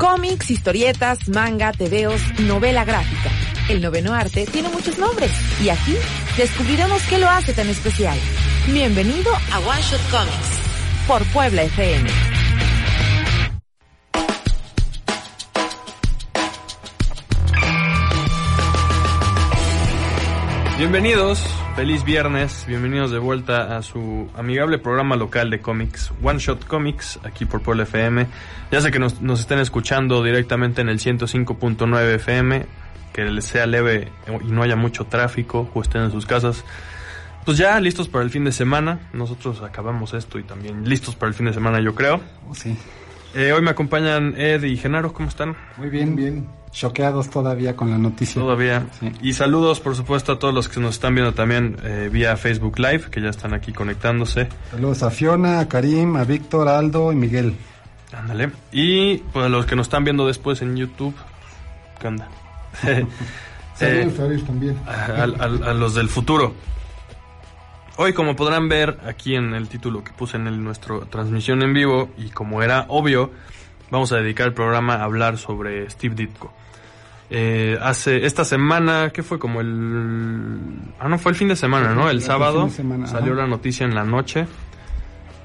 Cómics, historietas, manga, tebeos, novela gráfica. El noveno arte tiene muchos nombres y aquí descubriremos qué lo hace tan especial. Bienvenido a One Shot Comics por Puebla FM. Bienvenidos, feliz viernes, bienvenidos de vuelta a su amigable programa local de cómics, One Shot Comics, aquí por Puebla FM. Ya sé que nos, nos estén escuchando directamente en el 105.9 FM, que les sea leve y no haya mucho tráfico, o estén en sus casas. Pues ya listos para el fin de semana, nosotros acabamos esto y también listos para el fin de semana yo creo. Sí. Eh, hoy me acompañan Ed y Genaro, ¿cómo están? Muy bien, bien. Choqueados todavía con la noticia. Todavía. Sí. Y saludos, por supuesto, a todos los que nos están viendo también eh, vía Facebook Live, que ya están aquí conectándose. Saludos a Fiona, a Karim, a Víctor, a Aldo y Miguel. Ándale. Y pues a los que nos están viendo después en YouTube, ¿qué onda? Eh, Saludos a ellos también. a, a- a los del futuro. Hoy, como podrán ver aquí en el título que puse en el- nuestra transmisión en vivo, y como era obvio, vamos a dedicar el programa a hablar sobre Steve Ditko. Eh, hace esta semana, ¿qué fue? Como el... Ah, no, fue el fin de semana, ¿no? El sábado semana, salió ajá. la noticia en la noche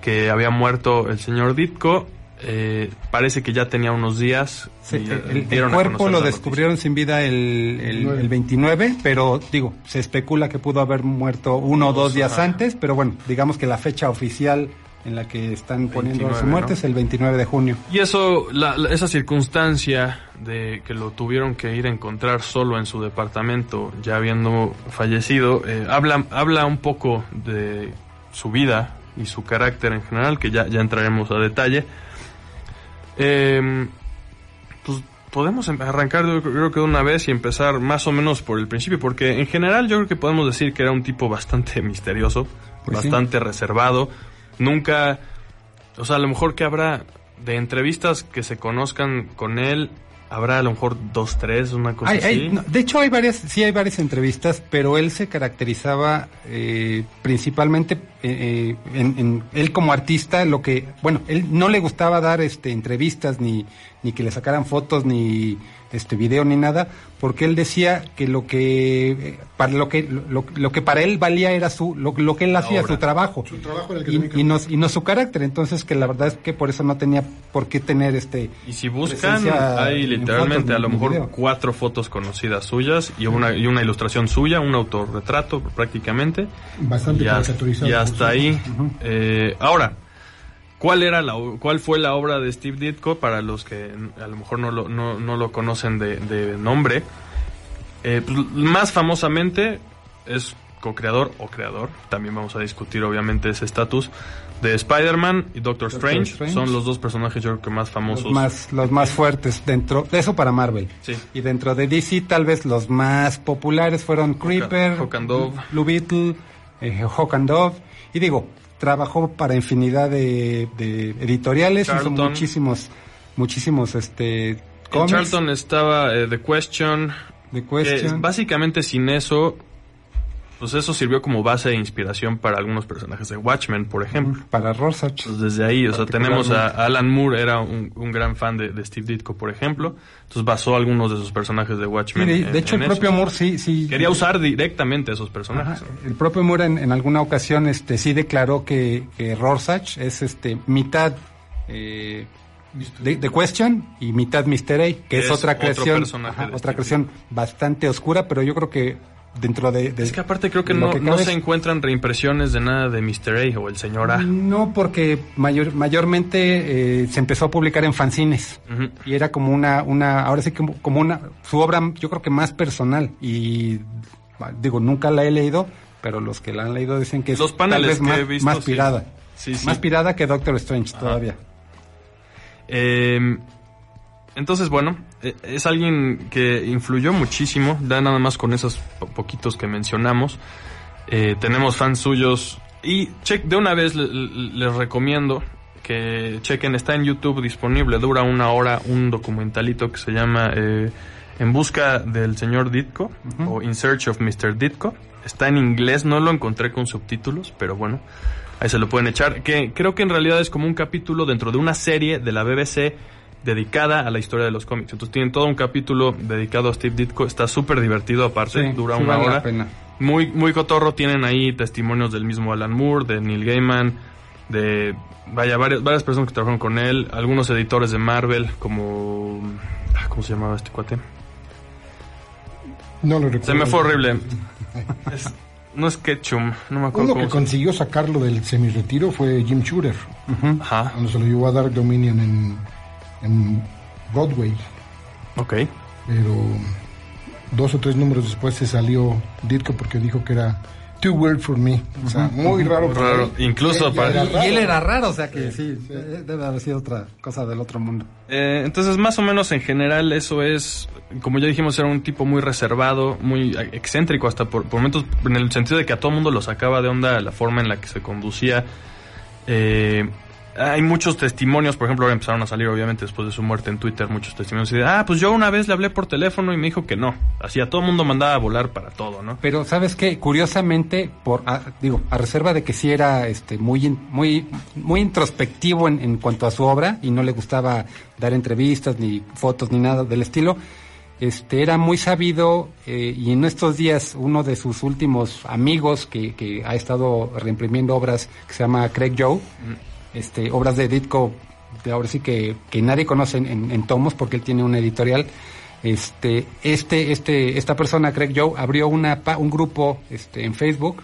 que había muerto el señor Ditko. Eh, parece que ya tenía unos días. Sí, el, eh, el cuerpo lo descubrieron sin vida el, el- el 29, pero digo, se especula que pudo haber muerto uno o dos días ajá. antes, pero bueno, digamos que la fecha oficial en la que están poniendo 29, su muerte ¿no? es el 29 de junio. Y eso, la- la- esa circunstancia de que lo tuvieron que ir a encontrar solo en su departamento, ya habiendo fallecido, eh, habla, habla un poco de su vida y su carácter en general, que ya, ya entraremos a detalle. Eh, pues podemos em- arrancar yo creo que de una vez y empezar más o menos por el principio, porque en general yo creo que podemos decir que era un tipo bastante misterioso, Pues sí. bastante reservado, nunca, o sea, a lo mejor que habrá de entrevistas que se conozcan con él, habrá a lo mejor dos, tres, una cosa Hay- así. hay- no, de hecho, hay varias, sí hay varias entrevistas, pero él se caracterizaba eh, principalmente eh, eh, en, en- él como artista, lo que, bueno, él no le gustaba dar este entrevistas ni ni que le sacaran fotos ni este video ni nada, porque él decía que lo que eh, para lo que lo, lo que para él valía era su lo, lo que él hacía, obra. su trabajo, Su trabajo era el que y, tenía que y no y no su carácter, entonces que la verdad es que por eso no tenía por qué tener este Y si buscan, hay en literalmente fotos a lo mejor video. cuatro fotos conocidas suyas y una, y una ilustración suya, un autorretrato prácticamente. Bastante y, hasta- caricaturizado, y hasta ahí. Eh, ahora, ¿cuál era la, cuál fue la obra de Steve Ditko para los que a lo mejor no lo, no, no lo conocen de, de nombre? Eh, pues, más famosamente es co-creador o creador, también vamos a discutir obviamente ese estatus, de Spider-Man y Doctor, Strange. Strange. Son los dos personajes yo creo que más famosos. los más los más fuertes dentro de eso para Marvel Sí. y dentro de DC tal vez los más populares fueron Creeper Hawk and Dove. Blue Beetle eh, Hawk and Dove y digo trabajó para infinidad de, de editoriales hizo Charlton. muchísimos muchísimos este cómics Charlton estaba eh, The Question, de que Question básicamente sin eso, pues eso sirvió como base de inspiración para algunos personajes de Watchmen, por ejemplo. para Rorschach desde ahí, o sea, tenemos a Alan Moore, era un, un gran fan de, de Steve Ditko, por ejemplo. Entonces basó algunos de sus personajes de Sí, Watchmen. de, en- de hecho en el eso. propio Moore sí sí Quería usar directamente a esos personajes. El propio Moore en, en alguna ocasión este sí declaró que, que Rorschach es este mitad eh, de, de Question y mitad Mister A, que es, Es otra creación, ajá, otra creación bastante oscura, pero yo creo que dentro de, de- Es que aparte creo que no, que no se encuentran reimpresiones de nada de Mr. A o el señor A. no porque mayor, mayormente eh, se empezó a publicar en fanzines y era como una una ahora sí como, como una su obra yo creo que más personal y digo nunca la he leído pero los que la han leído dicen que es Los tal vez que más, he visto, más pirada Sí, sí. más pirada que Doctor Strange todavía Eh, entonces, bueno, eh, es alguien que influyó muchísimo, da nada más con esos po- poquitos que mencionamos. Eh, tenemos fans suyos y check, de una vez le- le- les recomiendo que chequen, está en YouTube disponible, dura una hora un documentalito que se llama eh, En busca del señor Ditko o In Search of Mr. Ditko. Está en inglés, no lo encontré con subtítulos, pero bueno, ahí se lo pueden echar. Que creo que en realidad es como un capítulo dentro de una serie de la BBC dedicada a la historia de los cómics. Entonces tienen todo un capítulo dedicado a Steve Ditko, está súper divertido aparte, Sí, dura sí una vale la hora. pena. Muy, muy cotorro, tienen ahí testimonios del mismo Alan Moore, de Neil Gaiman, de vaya, varias, varias personas que trabajaron con él, algunos editores de Marvel, como ah, ¿cómo se llamaba este cuate? No lo recuerdo. Se me fue horrible. Es- no es Ketchum, no me acuerdo Uno que consiguió sacarlo del semi-retiro fue Jim Shooter, Ajá, cuando se lo llevó a Dark Dominion en, en Broadway. ok. Pero dos o tres números después se salió Ditko porque dijo que era too weird for me. O sea, muy raro. para Raro, él. incluso para- era Y, y él era raro, o sea que sí, eh, debe haber sido otra cosa del otro mundo. Eh, entonces, más o menos en general, eso es, como ya dijimos, era un tipo muy reservado, muy excéntrico, hasta por, por momentos, en el sentido de que a todo mundo lo sacaba de onda la forma en la que se conducía. Eh, hay muchos testimonios, por ejemplo, ahora empezaron a salir, obviamente, después de su muerte en Twitter, muchos testimonios. Y de, ah, pues yo una vez le hablé por teléfono y me dijo que no. Así a todo el mundo mandaba a volar para todo, ¿no? Pero sabes qué, curiosamente, por a- digo, a reserva de que sí era este muy in- muy muy introspectivo en, en cuanto a su obra y no le gustaba dar entrevistas ni fotos ni nada del estilo, este era muy sabido eh, y en estos días uno de sus últimos amigos que, que ha estado reimprimiendo obras que se llama Craig Joe, este obras de Ditko de ahora sí que, que nadie conoce en, tomos porque él tiene una editorial. Este este este esta persona Craig Joe abrió una un grupo este en Facebook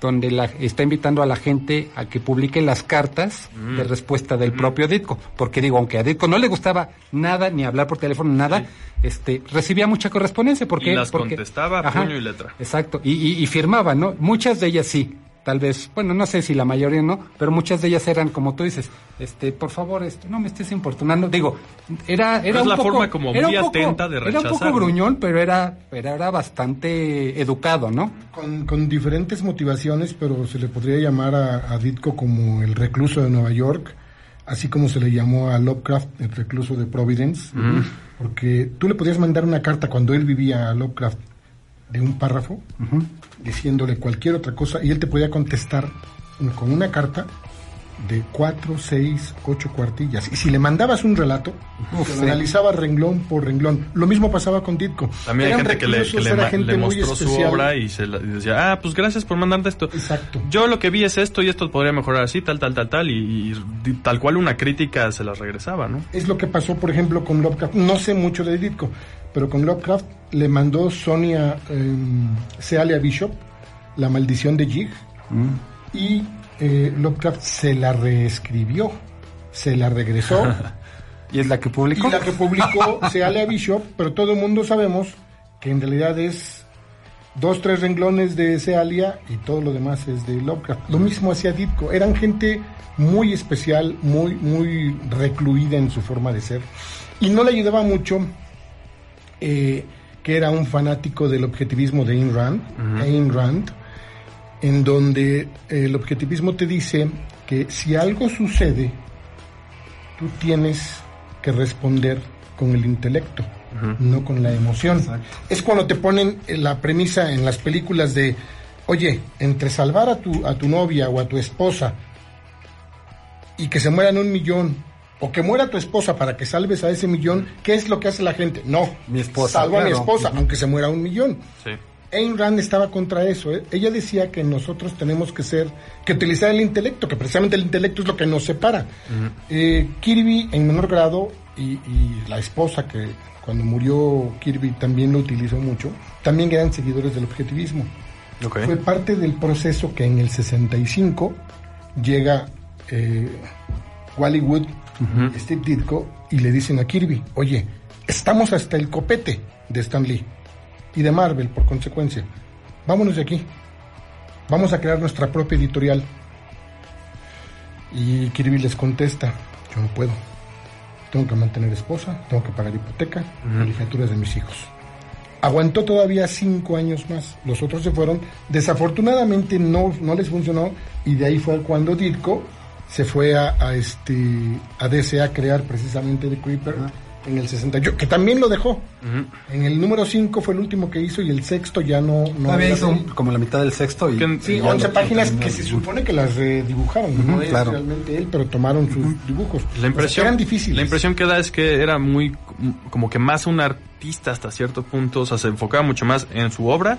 donde la, está invitando a la gente a que publique las cartas de respuesta del propio Ditko, porque digo, aunque a Ditko no le gustaba nada, ni hablar por teléfono, nada, este, recibía mucha correspondencia, porque Y las porque- contestaba a puño y letra. Exacto, y, y, y firmaba, ¿no? Muchas de ellas sí, tal vez, bueno, no sé si la mayoría no, pero muchas de ellas eran como tú dices, este, por favor, este, no me estés importunando. Digo, era, era es un la poco, forma como era muy un poco- atenta de Era un rechazar, poco gruñón, pero era, pero era bastante educado, ¿no? Con, con diferentes motivaciones, pero se le podría llamar a, a Ditko como el recluso de Nueva York, así como se le llamó a Lovecraft el recluso de Providence, porque tú le podías mandar una carta cuando él vivía a Lovecraft de un párrafo, diciéndole cualquier otra cosa, y él te podía contestar con una carta de cuatro, seis, ocho cuartillas. Y si le mandabas un relato, Uf, se lo sí. analizaba renglón por renglón. Lo mismo pasaba con Ditko. También hay Eran gente que le, que gente mostró su obra y, se la- y decía, ah, pues gracias por mandarte esto. Exacto. Yo lo que vi es esto y esto podría mejorar así, tal, tal, tal, tal, y, tal cual una crítica se las regresaba, ¿no? Es lo que pasó, por ejemplo, con Lovecraft. No sé mucho de Ditko, pero con Lovecraft le mandó Sonia eh, Cealia Bishop la maldición de Jig y eh, Lovecraft se la reescribió, se la regresó Y es la que publicó. y la que publicó Cealia Bishop, pero todo el mundo sabemos que en realidad es dos, tres renglones de Cealia y todo lo demás es de Lovecraft. Lo mismo hacía Ditko, eran gente muy especial, muy, muy recluida en su forma de ser y no le ayudaba mucho eh, que era un fanático del objetivismo de Ayn Rand, Ayn Rand, en donde el objetivismo te dice que si algo sucede, tú tienes que responder con el intelecto, no con la emoción. Es cuando te ponen la premisa en las películas de, oye, entre salvar a tu, a tu novia o a tu esposa y que se mueran un millón, o que muera tu esposa para que salves a ese millón, ¿qué es lo que hace la gente? No, Mi esposa, salvo a mi esposa, aunque se muera un millón. Sí. Ayn Rand estaba contra eso. ¿eh? Ella decía que nosotros tenemos que ser, que utilizar el intelecto, que precisamente el intelecto es lo que nos separa. Eh, Kirby en menor grado y, y la esposa que cuando murió Kirby también lo utilizó mucho, también eran seguidores del objetivismo. Fue parte del proceso que en el 65 llega eh, Wally Wood, Steve Ditko, y le dicen a Kirby, oye, estamos hasta el copete de Stan Lee y de Marvel por consecuencia. Vámonos de aquí. Vamos a crear nuestra propia editorial. Y Kirby les contesta, yo no puedo. tengo que mantener esposa, tengo que pagar hipoteca, colegiaturas de mis hijos. Aguantó todavía cinco años más. Los otros se fueron. Desafortunadamente no, no les funcionó y de ahí fue cuando Ditko se fue a, a este a DC a crear precisamente The Creeper en el 68, que también lo dejó. En el número 5 fue el último que hizo y el sexto ya no... no Todavía era hizo como la mitad del sexto y... Sí, y ya 11 lo- páginas que se supone que las redibujaron, no es claro. realmente él, pero tomaron sus dibujos. La impresión, eran difíciles. la impresión que da es que era muy, como que más un artista hasta cierto punto, o sea, se enfocaba mucho más en su obra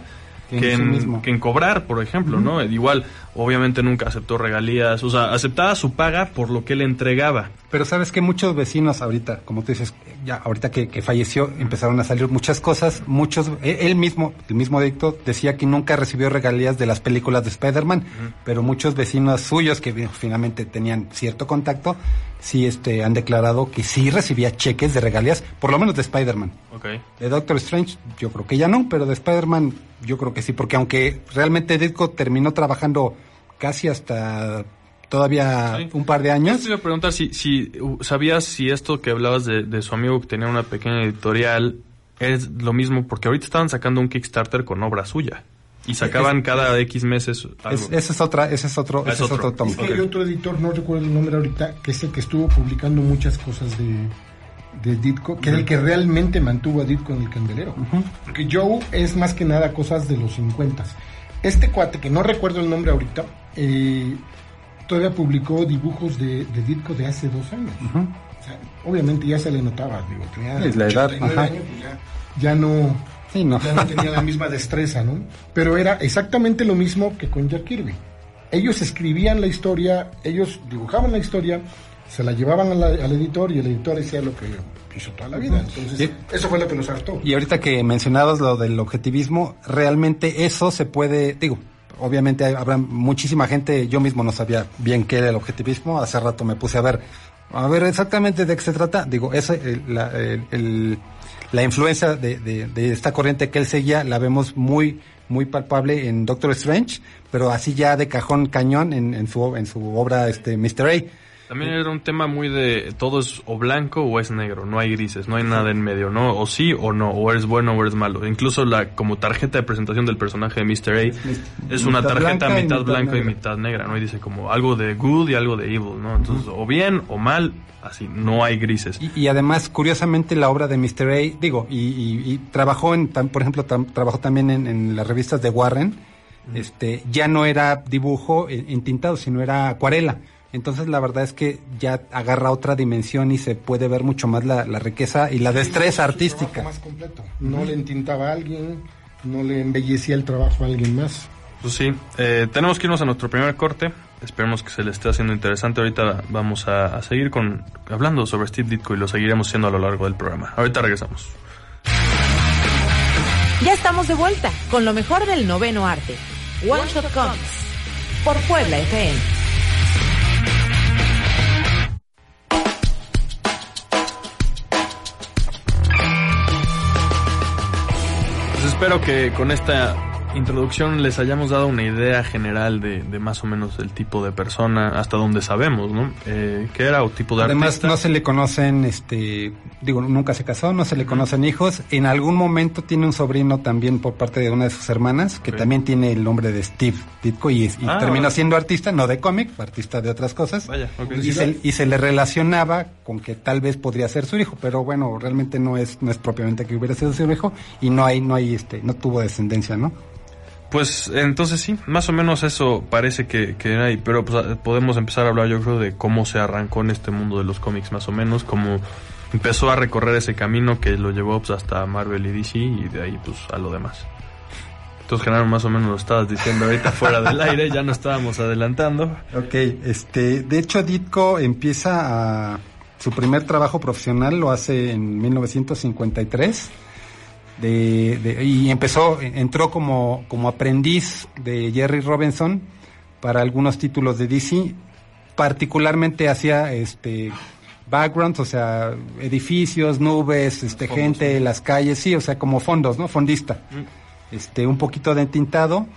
Que en sí en, mismo. que en cobrar, por ejemplo, ¿no? Igual, obviamente nunca aceptó regalías, o sea, aceptaba su paga por lo que él entregaba. Pero sabes que muchos vecinos ahorita, como tú dices, ya ahorita que, que falleció, empezaron a salir muchas cosas. Muchos, e- él mismo, el mismo Dicto, decía que nunca recibió regalías de las películas de Spider-Man, pero muchos vecinos suyos que finalmente tenían cierto contacto, sí este, han declarado que sí recibía cheques de regalías, por lo menos de Spider-Man. Ok. De Doctor Strange, yo creo que ya no, pero de Spider-Man, yo creo que sí, porque aunque realmente Ditko terminó trabajando casi hasta todavía Sí. un par de Yo años. te iba a preguntar si, si uh, sabías si esto que hablabas de, de su amigo que tenía una pequeña editorial es lo mismo, porque ahorita estaban sacando un Kickstarter con obra suya y sacaban cada X meses algo. Es, ese es otra, ese es otro, Ah, es ese es otro. otro tomo. Es que hay otro editor, no recuerdo el nombre ahorita, que es el que estuvo publicando muchas cosas de, de Ditko, que era el que realmente mantuvo a Ditko en el candelero. Porque Joe es más que nada cosas de los 50. Este cuate, que no recuerdo el nombre ahorita, eh, todavía publicó dibujos de, de Ditko de hace dos años. O sea, obviamente ya se le notaba, digo, tenía Es la edad, 89 ajá. años, pues ya, ya no Sí, no. ya no tenía la misma destreza, ¿no? Pero era exactamente lo mismo que con Jack Kirby. Ellos escribían la historia, ellos dibujaban la historia, se la llevaban a la- al editor y el editor hacía lo que hizo toda la vida. Entonces, Sí. eso fue lo que los hartó. Y ahorita que mencionabas lo del objetivismo, realmente eso se puede, digo, obviamente habrá muchísima gente, yo mismo no sabía bien qué era el objetivismo, hace rato me puse a ver, a ver exactamente de qué se trata, digo, esa, el- la, la influencia de, de- de esta corriente que él seguía la vemos muy, muy palpable en Doctor Strange, pero así ya de cajón cañón en, en su, en su obra este Mr. A. También era un tema muy de todo es o blanco o es negro, no hay grises, no hay nada en medio, ¿no? O sí o no, o eres bueno o eres malo. Incluso la como tarjeta de presentación del personaje de Mr. A es una tarjeta blanca mitad mitad blanco y mitad negra, ¿no? Y dice como algo de good y algo de evil, ¿no? Entonces, o bien o mal, así, no hay grises. Y, y además, curiosamente, la obra de Mr. A, digo, y, y- y trabajó en, por ejemplo, tam- trabajó también en, en las revistas de Warren, este, ya no era dibujo en- sino era acuarela. Entonces, la verdad es que ya agarra otra dimensión y se puede ver mucho más la, la riqueza y la destreza artística. más completo. No le entintaba a alguien, no le embellecía el trabajo a alguien más. Pues sí, eh, tenemos que irnos a nuestro primer corte. Esperemos que se le esté haciendo interesante. Ahorita vamos a, a seguir con hablando sobre Steve Ditko y lo seguiremos haciendo a lo largo del programa. Ahorita regresamos. Ya estamos de vuelta con lo mejor del noveno arte. One Shot Comics. Por Puebla FM. Espero que con esta introducción les hayamos dado una idea general de, de más o menos el tipo de persona, hasta donde sabemos, ¿no? Eh, ¿Qué era o tipo de Además, artista? no se le conocen, este, digo, nunca se casó, no se le conocen hijos. En algún momento tiene un sobrino también por parte de una de sus hermanas, que también tiene el nombre de Steve Ditko y, y Ah, terminó siendo artista, no de cómic, artista de otras cosas. Vaya, ok. Y se, y se le relacionaba con que tal vez podría ser su hijo, pero bueno, realmente no es, no es propiamente que hubiera sido su hijo y no hay, no hay, este, no tuvo descendencia, ¿no? Pues entonces sí, más o menos eso parece que, que ahí, pero pues, a- podemos empezar a hablar yo creo de cómo se arrancó en este mundo de los cómics más o menos, cómo empezó a recorrer ese camino que lo llevó pues, hasta Marvel y DC y de ahí pues a lo demás. Entonces, Genaro, más o menos lo estabas diciendo ahorita fuera del aire, ya no estábamos adelantando. Ok, este, de hecho Ditko empieza a su primer trabajo profesional lo hace en 1953 de, de- y empezó, entró como, como aprendiz de Jerry Robinson para algunos títulos de DC, particularmente hacía este backgrounds, o sea, edificios, nubes, este gente, las calles, sí, o sea, como fondos, ¿no? Fondista. Este, un poquito de tintado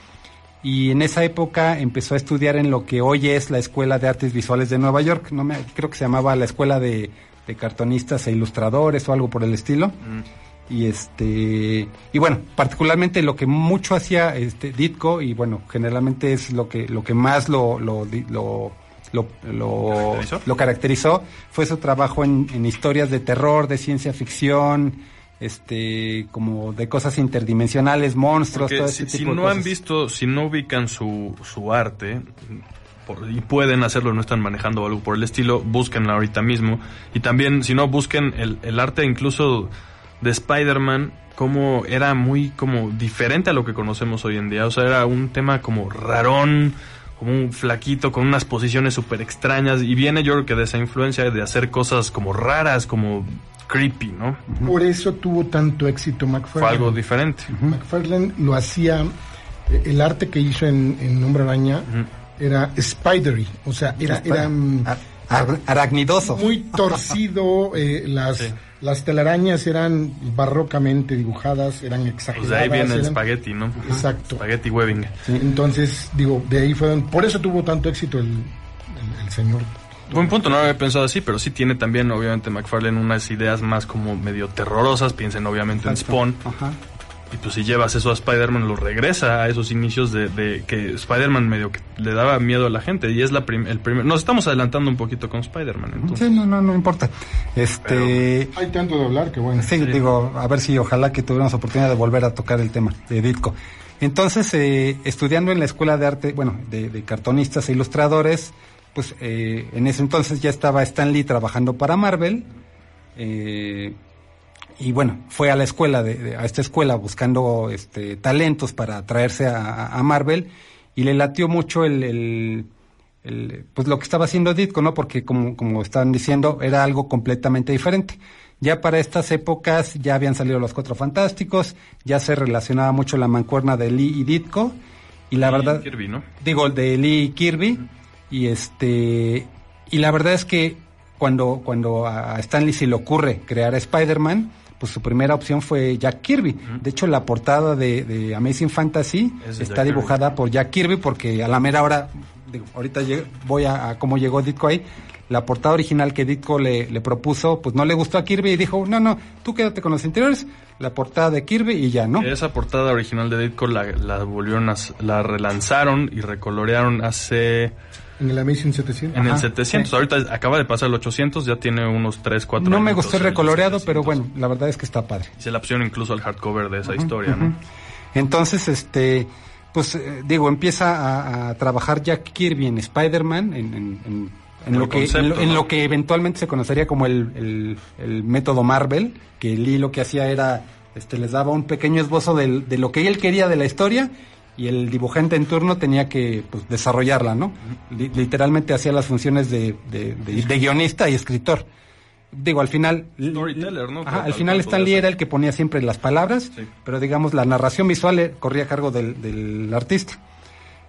y en esa época empezó a estudiar en lo que hoy es la Escuela de Artes Visuales de Nueva York, no me, creo que se llamaba la Escuela de de cartonistas e ilustradores o algo por el estilo. Mm. Y este y bueno, particularmente lo que mucho hacía este Ditko y bueno, generalmente es lo que lo que más lo lo lo lo, lo- ¿Caracterizó? lo caracterizó fue su trabajo en, en historias de terror, de ciencia ficción, este como de cosas interdimensionales, monstruos, Porque todo si, si tipo de no han visto, si no ubican su, su arte, por- y pueden hacerlo, no están manejando algo por el estilo, búsquenla ahorita mismo. Y también, si no, busquen el, el arte incluso de Spider-Man, como era muy como diferente a lo que conocemos hoy en día. O sea, era un tema como rarón, como un flaquito, con unas posiciones súper extrañas. Y viene yo creo que de esa influencia de hacer cosas como raras, como creepy, ¿no? Por eso tuvo tanto éxito Fue McFarlane. algo diferente. McFarlane lo hacía, eh, el arte que hizo en, en Hombre Araña era spidery, o sea, era, era Ar- ar- aracnidoso. muy torcido, eh, las, Sí. las telarañas eran barrocamente dibujadas, eran Pues exageradas. de ahí viene el spaghetti, ¿no? Exacto. Spaghetti webbing. Entonces, digo, de ahí fueron, por eso tuvo tanto éxito el, el- el señor. Buen punto, no lo había pensado así, pero sí tiene también, obviamente, McFarlane unas ideas más como medio terrorosas. Piensen, obviamente, en Spawn. Ajá. Y pues si llevas eso a Spider-Man, lo regresa a esos inicios de, de que Spider-Man medio que le daba miedo a la gente. Y es la prim- el primer... Nos estamos adelantando un poquito con Spider-Man, entonces. Sí, no, no, no importa. Este, Hay tanto de hablar que bueno. sí, digo, a ver si ojalá que tuviéramos oportunidad de volver a tocar el tema de Ditko. Entonces, eh, estudiando en la escuela de arte, bueno, de, de cartonistas e ilustradores, pues eh, en ese entonces ya estaba Stan Lee trabajando para Marvel. eh, y bueno, fue a la escuela, de, de- a esta escuela buscando este, talentos para traerse a, Marvel y le latió mucho el, el- el, pues lo que estaba haciendo Ditko, ¿no? Porque como, como estaban diciendo, era algo completamente diferente. Ya para estas épocas ya habían salido los Cuatro Fantásticos, ya se relacionaba mucho la mancuerna de Lee y Ditko y la Y verdad Kirby, ¿no? digo de Lee y Kirby y este y la verdad es que cuando cuando a Stanley se le ocurre crear a Spider-Man pues su primera opción fue Jack Kirby. De hecho, la portada de, de Amazing Fantasy Es está dibujada por Jack Kirby porque a la mera hora, digo, ahorita voy a, a cómo llegó Ditko ahí, la portada original que Ditko le, le propuso, pues no le gustó a Kirby y dijo, no, no, tú quédate con los interiores, la portada de Kirby y ya, ¿no? Esa portada original de Ditko la, la volvieron a, la relanzaron y recolorearon hace En el Amazing 700. en el Ajá, 700. sí. Ahorita acaba de pasar el 800, ya tiene unos 3, 4 No me gustó el recoloreado, pero bueno, la verdad es que está padre. Se la opción incluso al hardcover de esa historia, ¿no? Entonces, este, pues eh, digo, empieza a, a trabajar Jack Kirby en Spider-Man, en, en- en- en El lo que, concepto, lo, en ¿no? lo que eventualmente se conocería como el, el- el método Marvel, que Lee lo que hacía era, este, les daba un pequeño esbozo del- de, lo que él quería de la historia y el dibujante en turno tenía que pues, desarrollarla, ¿no? Li- literalmente hacía las funciones de, de- de- de guionista y escritor. Digo, al final... Storyteller, ¿no? Ajá, al final cual Stan Lee podría era el que ponía siempre las palabras, Sí. pero digamos la narración visual eh, corría a cargo del, del artista.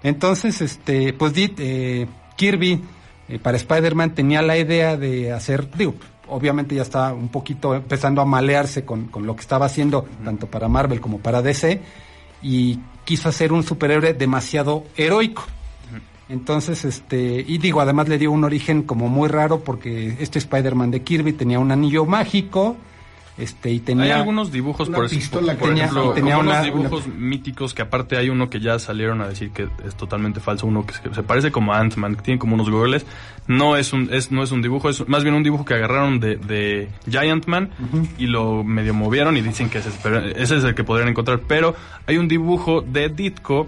Entonces, este, pues eh, Kirby eh, para Spider-Man tenía la idea de hacer, digo, obviamente ya estaba un poquito empezando a malearse con, con lo que estaba haciendo, tanto para Marvel como para DC, y quiso hacer un superhéroe demasiado heroico. Entonces, este, y digo, además le dio un origen como muy raro porque este Spider-Man de Kirby tenía un anillo mágico, este, y tenía... Hay algunos dibujos, por, pistola por tenía- ejemplo, tenía una- unos dibujos míticos que aparte hay uno que ya salieron a decir que es totalmente falso, uno que se, parece como a Ant-Man, que tiene como unos goggles, no es un es no es un dibujo, es más bien un dibujo que agarraron de, de Giant Man y lo medio movieron y dicen que ese, es- ese es el que podrían encontrar, pero hay un dibujo de Ditko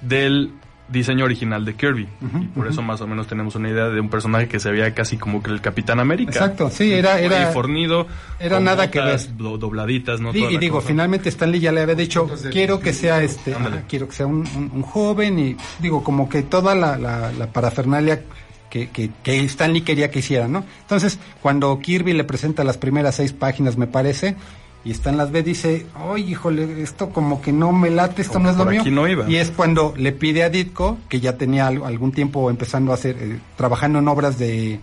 del diseño original de Kirby y por eso más o menos tenemos una idea de un personaje que se veía casi como que el Capitán América. Exacto, sí, era- era- Y fornido. era con nada que ver. do- dobladitas, ¿no? Toda y digo, cosa. finalmente Stanley ya le había dicho, Entonces, quiero que sea este, quiero que sea un, un- un joven y digo, como que toda la, la, la parafernalia que, que, que Stanley quería que hiciera, ¿no? Entonces, cuando Kirby le presenta las primeras seis páginas, me parece, y Stan las ve, dice, oye, híjole, esto como que no me late, esto Como no es lo mío. aquí no iba. Y es cuando le pide a Ditko, que ya tenía al- algún tiempo empezando a hacer, eh, trabajando en obras de,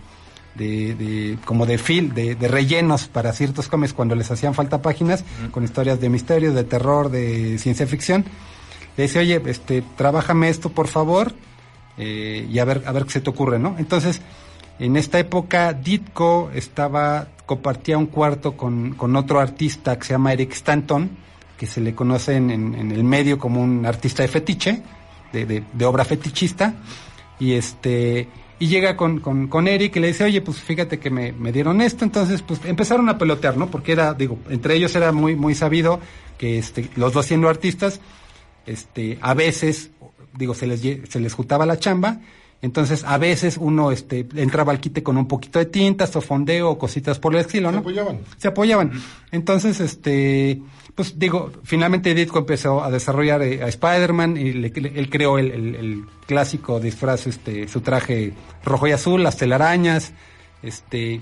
de, de- como de fil, de, de rellenos para ciertos cómics cuando les hacían falta páginas, con historias de misterio, de terror, de ciencia ficción. Le dice, oye, este, trabájame esto por favor, eh, y a ver, a ver qué se te ocurre, ¿no? Entonces, En esta época, Ditko estaba, compartía un cuarto con, con otro artista que se llama Eric Stanton, que se le conoce en, en- el medio como un artista de fetiche, de, de- de obra fetichista, y este, y llega con, con, con Eric y le dice, oye, pues fíjate que me, me dieron esto, entonces pues empezaron a pelotear, ¿no? Porque era, digo, entre ellos era muy, muy sabido que este, los dos siendo artistas, este, a veces, digo, se les, se les juntaba la chamba, entonces a veces uno, este, entraba al quite con un poquito de tintas o fondeo o cositas por el estilo, Se ¿no? apoyaban. se apoyaban. Entonces, este, pues digo, finalmente Ditko empezó a desarrollar eh, a Spider-Man y le- le- él creó el, el- el clásico disfraz, este, su traje rojo y azul, las telarañas, este,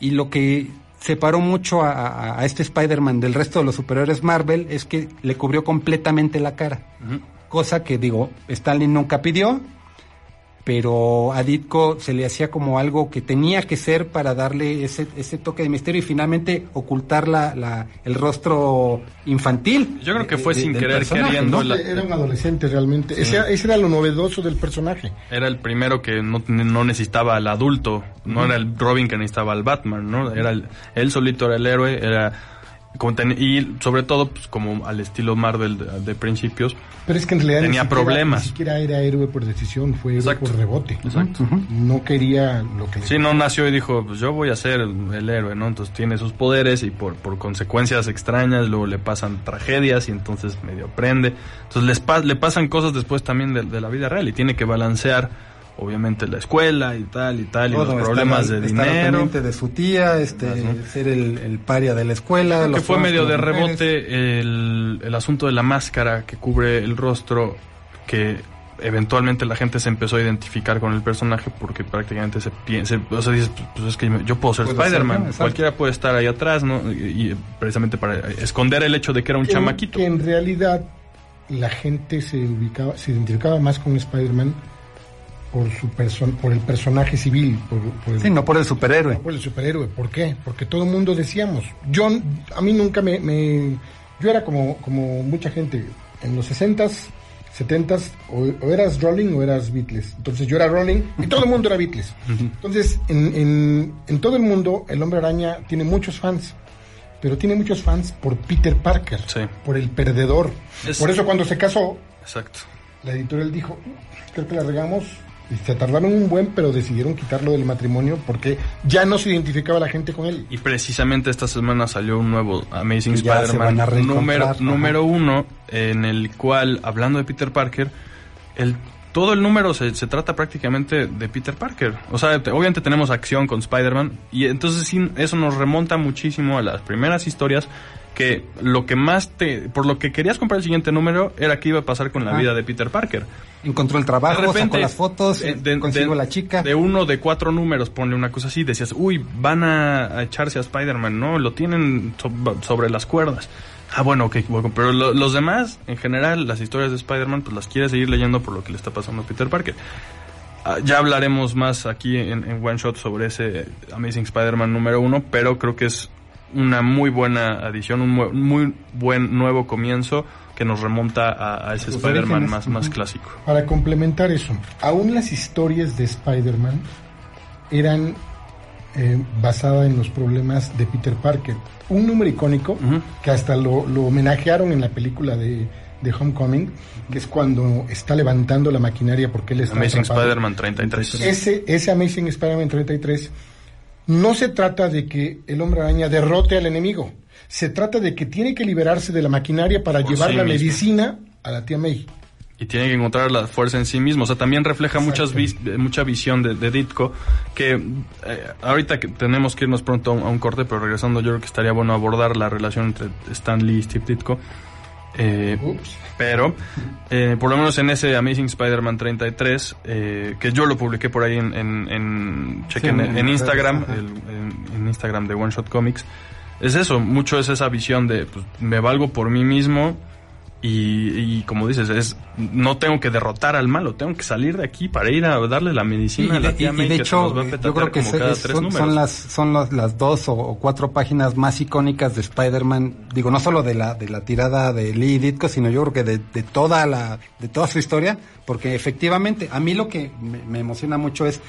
y lo que separó mucho a, a- a este Spider-Man del resto de los superiores Marvel es que le cubrió completamente la cara. Cosa que, digo, Stanley nunca pidió, pero a Ditko se le hacía como algo que tenía que ser para darle ese, ese toque de misterio y finalmente ocultar la, la- el rostro infantil. Yo creo que fue de- sin querer queriendo. ¿no? la- Era un adolescente realmente. Ese, ese era lo novedoso del personaje. Era el primero que no, no necesitaba al adulto, no era el Robin que necesitaba al Batman, ¿no? Era el, él solito era el héroe, era y sobre todo pues, como al estilo Marvel de, de principios. Pero es que en realidad Tenía ni siquiera- problemas. Ni siquiera era héroe por decisión, fue héroe Exacto. por rebote. Exacto. No quería lo que le Sí, no nació y dijo, pues yo voy a ser el, el héroe, ¿no? Entonces tiene sus poderes y por, por consecuencias extrañas luego le pasan tragedias y entonces medio aprende. Entonces les pa- le pasan cosas después también de, de la vida real y tiene que balancear obviamente la escuela y tal y tal y los problemas estar- de estar dinero. de su tía, este, ser el, el paria de la escuela. Creo que fue medio de rebote el, el asunto de la máscara que cubre el rostro, que eventualmente la gente se empezó a identificar con el personaje porque prácticamente se piensa, o sea, dices, pues es que yo puedo ser Spider-Man, cualquiera puede estar ahí atrás, ¿no? Y, y precisamente para esconder el hecho de que era un que, chamaquito. que en realidad la gente se ubicaba, se identificaba más con Spider-Man por su person, por el personaje civil, por, por el, Sí, no por el superhéroe. por el superhéroe. ¿Por qué? Porque todo el mundo decíamos. Yo, a mí nunca me, me- yo era como, como mucha gente en los 60s, 70s, o, o eras Rolling o eras Beatles. Entonces yo era Rolling y todo el mundo era Beatles. Entonces, en, en, en todo el mundo, el Hombre Araña tiene muchos fans. Pero tiene muchos fans por Peter Parker, Sí. por el perdedor. Es- Por eso cuando se casó, Exacto. la editorial dijo, creo que la regamos. Se tardaron un buen, pero decidieron quitarlo del matrimonio porque ya no se identificaba la gente con él. Y precisamente esta semana salió un nuevo Amazing Spider-Man número, número uno, en el cual, hablando de Peter Parker, el, todo el número se, se trata prácticamente de Peter Parker. O sea, te- obviamente tenemos acción con Spider-Man y entonces sí, eso nos remonta muchísimo a las primeras historias que lo que más te... Por lo que querías comprar el siguiente número era qué iba a pasar con la vida de Peter Parker. Encontró el trabajo, De repente, sacó las fotos, de- de- consiguió de- la chica. De uno de cuatro números, ponle una cosa así, decías, uy, van a, a echarse a Spider-Man, ¿no? Lo tienen so- sobre las cuerdas. Ah, bueno, ok, bueno, pero lo- los demás, en general, las historias de Spider-Man, pues las quieres seguir leyendo por lo que le está pasando a Peter Parker. Ah, ya hablaremos más aquí en, en One Shot sobre ese Amazing Spider-Man número uno, pero creo que es una muy buena adición, un mu- muy buen nuevo comienzo que nos remonta a, a ese Spider-Man más, más clásico. Para complementar eso, aún las historias de Spider-Man eran eh, basadas en los problemas de Peter Parker. Un número icónico que hasta lo, lo homenajearon en la película de, de Homecoming, que es cuando está levantando la maquinaria porque él está Amazing. Spider-Man 33. Ese, ese Amazing Spider-Man 33 no se trata de que el hombre araña derrote al enemigo. Se trata de que tiene que liberarse de la maquinaria para Por llevar sí la mismo. medicina a la tía May. y tiene que encontrar la fuerza en sí mismo. O sea, también refleja muchas vis- eh, mucha visión de, de Ditko, que eh, ahorita que tenemos que irnos pronto a un, a un corte, pero regresando yo creo que estaría bueno abordar la relación entre Stan Lee y Steve Ditko. Eh, pero, eh, por lo menos en ese Amazing Spider-Man 33, eh, que yo lo publiqué por ahí en, en, en- chequen, Sí, en, en Instagram, el- en Instagram de One Shot Comics, es eso, mucho es esa visión de, pues, me valgo por mí mismo y, y como dices, es no tengo que derrotar al malo, tengo que salir de aquí para ir a darle la medicina a y la de, tía y- May de que hecho, va a yo petatear creo que como se- cada es- tres son, son las son las, las dos o, o cuatro páginas más icónicas de Spider-Man. Digo, no solo de la de la tirada de Lee y Ditko, sino yo creo que de, de toda la de toda su historia, porque efectivamente a mí lo que me, me emociona mucho es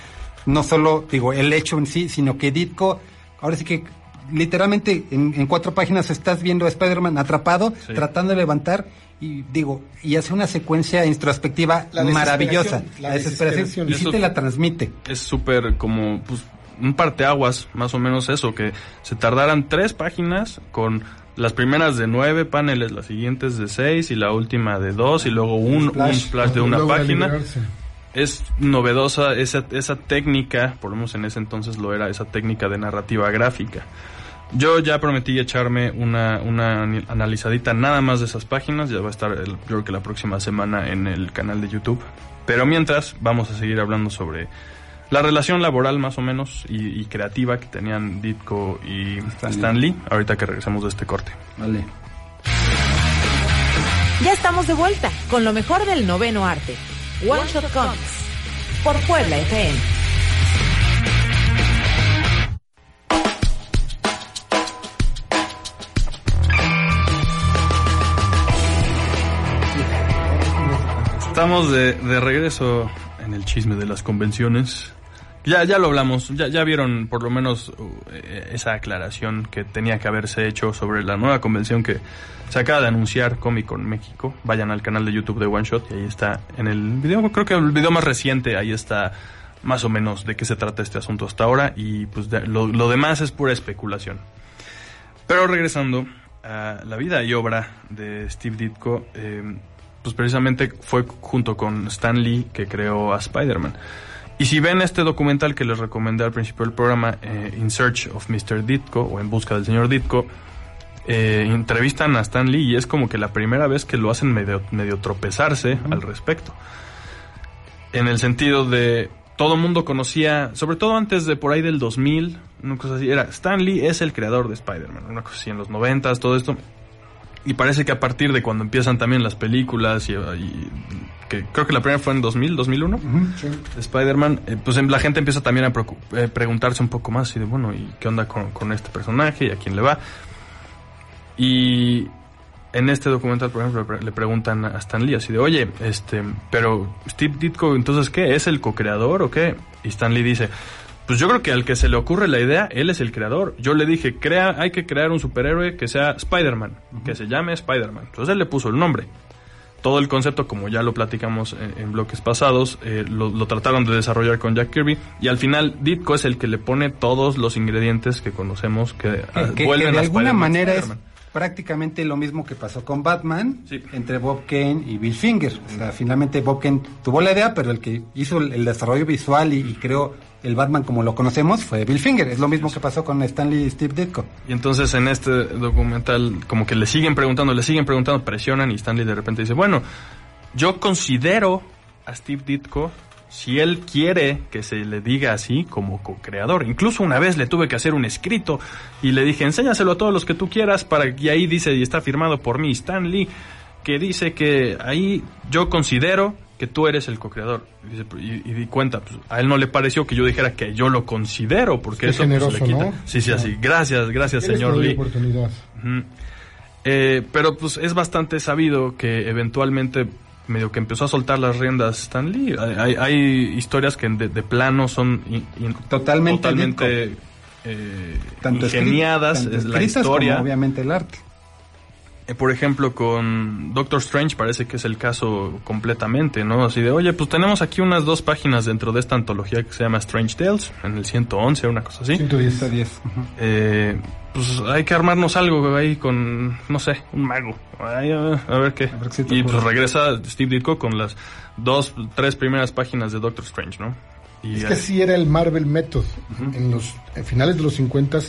no solo, digo, el hecho en sí, sino que Ditko, ahora sí que literalmente en, en cuatro páginas estás viendo a Spider-Man atrapado, Sí. tratando de levantar, y digo, y hace una secuencia introspectiva La maravillosa. desesperación, la desesperación. desesperación. Y sí Eso- te la transmite. es súper como pues, un parteaguas, más o menos eso, que se tardaran tres páginas con las primeras de nueve paneles, las siguientes de seis y la última de dos y luego un, un splash. splash, de una página. liberarse. Es novedosa esa, esa técnica, por lo menos en ese entonces lo era, esa técnica de narrativa gráfica. Yo ya prometí echarme una, una analizadita nada más de esas páginas, ya va a estar el- yo creo que la próxima semana en el canal de YouTube. Pero mientras vamos a seguir hablando sobre la relación laboral más o menos y, y creativa que tenían Ditko y Stan Lee. Stan Lee, ahorita que regresemos de este corte. Vale. Ya estamos de vuelta con lo mejor del noveno arte. One Shot Comics. Por Puebla FM. Estamos de, de regreso en el chisme de las convenciones. Ya, ya lo hablamos, ya, ya vieron por lo menos uh, eh, esa aclaración que tenía que haberse hecho sobre la nueva convención que se acaba de anunciar Comic Con México. Vayan al canal de YouTube de One Shot y ahí está en el video, creo que el video más reciente, ahí está más o menos de qué se trata este asunto hasta ahora y pues de- lo, lo demás es pura especulación. Pero regresando a la vida y obra de Steve Ditko, eh, pues precisamente fue junto con Stan Lee que creó a Spider-Man. Y si ven este documental que les recomendé al principio del programa, eh, In Search of Mr. Ditko, o En Busca del Señor Ditko, eh, entrevistan a Stan Lee y es como que la primera vez que lo hacen medio, medio tropezarse al respecto. En el sentido de todo mundo conocía, sobre todo antes de por ahí del 2000, una cosa así, era Stan Lee es el creador de Spider-Man, una cosa así en los 90 todo esto. Y parece que a partir de cuando empiezan también las películas y, y que creo que la primera fue en 2000, 2001 Sí. de Spider-Man, eh, pues em, la gente empieza también a eh, preguntarse un poco más y de, bueno, ¿y qué onda con, con este personaje y a quién le va? Y en este documental, por ejemplo, le preguntan a Stan Lee así de, oye, este, pero Steve Ditko, entonces, ¿qué? ¿Es el co-creador o qué? Y Stan Lee dice, pues yo creo que al que se le ocurre la idea, él es el creador. Yo le dije, crea, hay que crear un superhéroe que sea Spider-Man, que se llame Spider-Man. Entonces él le puso el nombre todo el concepto, como ya lo platicamos en, en bloques pasados, eh, lo, lo trataron de desarrollar con Jack Kirby y al final Ditko es el que le pone todos los ingredientes que conocemos que, ah, Que, que- vuelven que de a alguna manera es. Prácticamente lo mismo que pasó con Batman Sí. entre Bob Kane y Bill Finger. O sea, finalmente Bob Kane tuvo la idea, pero el que hizo el, desarrollo visual y, y creó el Batman como lo conocemos fue Bill Finger. Es lo mismo que pasó con Stanley y Steve Ditko. Y entonces en este documental como que le siguen preguntando, le siguen preguntando, presionan y Stanley de repente dice, bueno, yo considero a Steve Ditko, si él quiere que se le diga así, como co-creador. Incluso una vez le tuve que hacer un escrito y le dije, enséñaselo a todos los que tú quieras para y ahí dice y está firmado por mí, Stanley, que dice que ahí yo considero que tú eres el co-creador. Y, y di cuenta, pues, a él no le pareció que yo dijera que yo lo considero, porque eso pues, generoso, le quita. ¿no? Sí, sí, así. Gracias, gracias, señor Lee. oportunidad. Eh, pero pues es bastante sabido que eventualmente medio que empezó a soltar las riendas Stan Lee. Hay, hay- historias que de, de plano son in- in- Totalmente totalmente eh, Tanto ingeniadas, tanto es la historia. como obviamente el arte. Eh, por ejemplo, con Doctor Strange parece que es el caso completamente, ¿no? Así de, oye, pues tenemos aquí unas dos páginas dentro de esta antología que se llama Strange Tales, en el 111, una cosa así. 110. 110. ujú. Eh, pues hay que armarnos algo ahí con, no sé, un mago. Ay, a, ver, a ver qué. ver qué se te y pues regresa Steve Ditko con las dos, tres primeras páginas de Doctor Strange, ¿no? Y Es que así era el Marvel Method en los en finales de los 50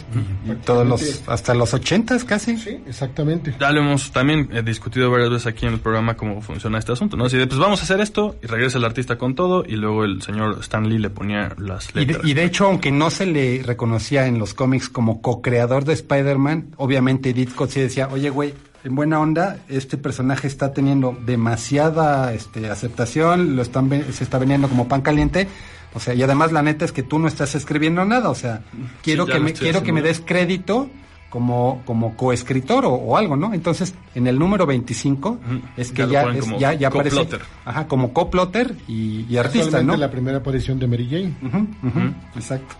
Y todos los, hasta los 80 casi. Sí, exactamente. ya lo hemos también eh, discutido varias veces aquí en el programa cómo funciona este asunto, ¿no? Así de, pues vamos a hacer esto y regresa el artista con todo y luego el señor Stan Lee le ponía las Y de, letras. y de hecho, aunque no se le reconocía en los cómics como co-creador de Spider-Man, obviamente Ditko sí decía, oye, güey, en buena onda, este personaje está teniendo demasiada este, aceptación, lo están ve- se está vendiendo como pan caliente. O sea, y además la neta es que tú no estás escribiendo nada. O sea, quiero que me quiero que me des crédito como, como coescritor o, o algo, ¿no? Entonces, en el número 25 es que Ya ya, es- como ya, ya aparece coplotter. ajá, como coplotter y, y artista, ¿no? la primera aparición de Mary Jane. Ujú, ujú, Exacto.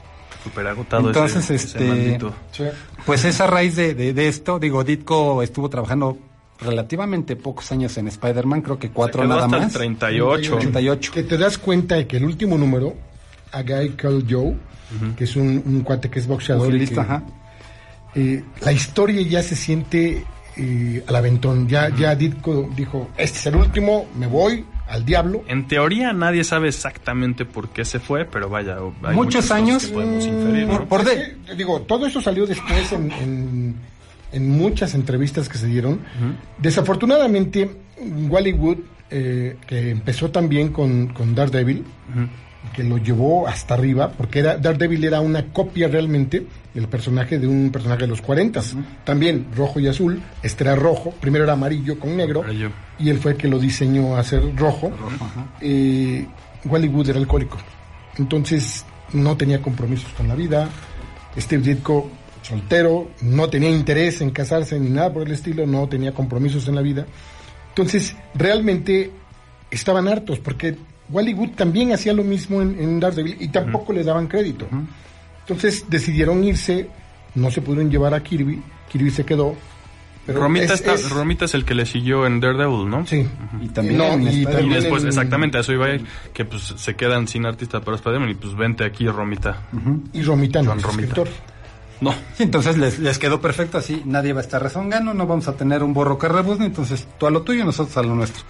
Súper agotado Entonces, ese, ese este, maldito. Sí. Pues es a raíz de, de, de esto, digo, Ditko estuvo trabajando relativamente pocos años en Spider-Man, creo que cuatro Se quedó nada hasta el más. 38. 38. Que te das cuenta de que el último número, a Guy Called Joe, que es un, un cuate que es boxeador, y Pugilista, que, ajá. eh, la historia ya se siente eh, al aventón. Ya, ya Ditko dijo, este es el último, me voy al diablo. En teoría nadie sabe exactamente por qué se fue, pero vaya, hay Muchos muchas cosas años, que podemos Mm, inferir, ¿no? por- por es de- que, digo, todo eso salió después en, en- en muchas entrevistas que se dieron. Desafortunadamente, Wally Wood, eh, que empezó también con, con Daredevil, que lo llevó hasta arriba, porque era, Daredevil era una copia realmente del personaje de un personaje de los 40 También rojo y azul, este era rojo, primero era amarillo con negro, y él fue el que lo diseñó a ser rojo. Eh, Wally Wood era alcohólico, entonces no tenía compromisos con la vida. Steve Ditko, soltero, no tenía interés en casarse ni nada por el estilo, no tenía compromisos en la vida. Entonces, realmente estaban hartos porque Wally Wood también hacía lo mismo en, en Daredevil y tampoco le daban crédito. Entonces decidieron irse, no se pudieron llevar a Kirby, Kirby se quedó. pero Romita, es- está- es- Romita es el que le siguió en Daredevil, ¿no? Sí. Y también No, en y después, en- exactamente, a eso iba a ir, que pues se quedan sin artista para Spider-Man y pues vente aquí, Romita. Y Romita no Romita. escritor. No, Sí, entonces les, les quedó perfecto así, nadie va a estar rezongando, no vamos a tener un borro que rebuzne, entonces tú a lo tuyo, nosotros a lo nuestro.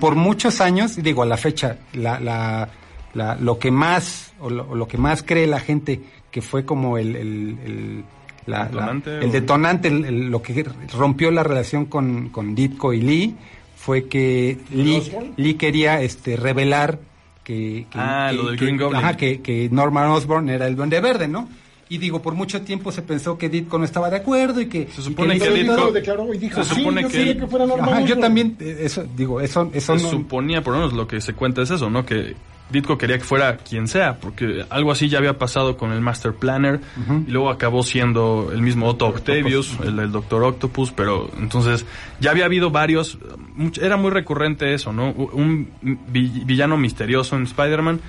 Por muchos años, y digo a la fecha, la, la, la- lo que más, o lo, o lo que más cree la gente que fue como el, el, el, la- la- ¿Detonante el detonante, el- el- lo que rompió la relación con, con Ditko y Lee, fue que Lee? Lee quería este revelar que, que- Ah, que- lo del que- Green Goblin. ajá, que, que Norman Osborn era el duende verde, ¿no? Y digo, por mucho tiempo se pensó que Ditko no estaba de acuerdo y que... Se supone que se- él Ditko- lo declaró y dijo, se sí, supone yo que quería él- que fuera normal. Ajá, yo también, eso, digo, eso, eso se no... suponía, por lo menos lo que se cuenta es eso, ¿no? Que Ditko quería que fuera quien sea, porque algo así ya había pasado con el Master Planner y luego acabó siendo el mismo Otto Octavius, el del Doctor Octopus, pero entonces ya había habido varios, era muy recurrente eso, ¿no? Un vi- villano misterioso en Spider-Man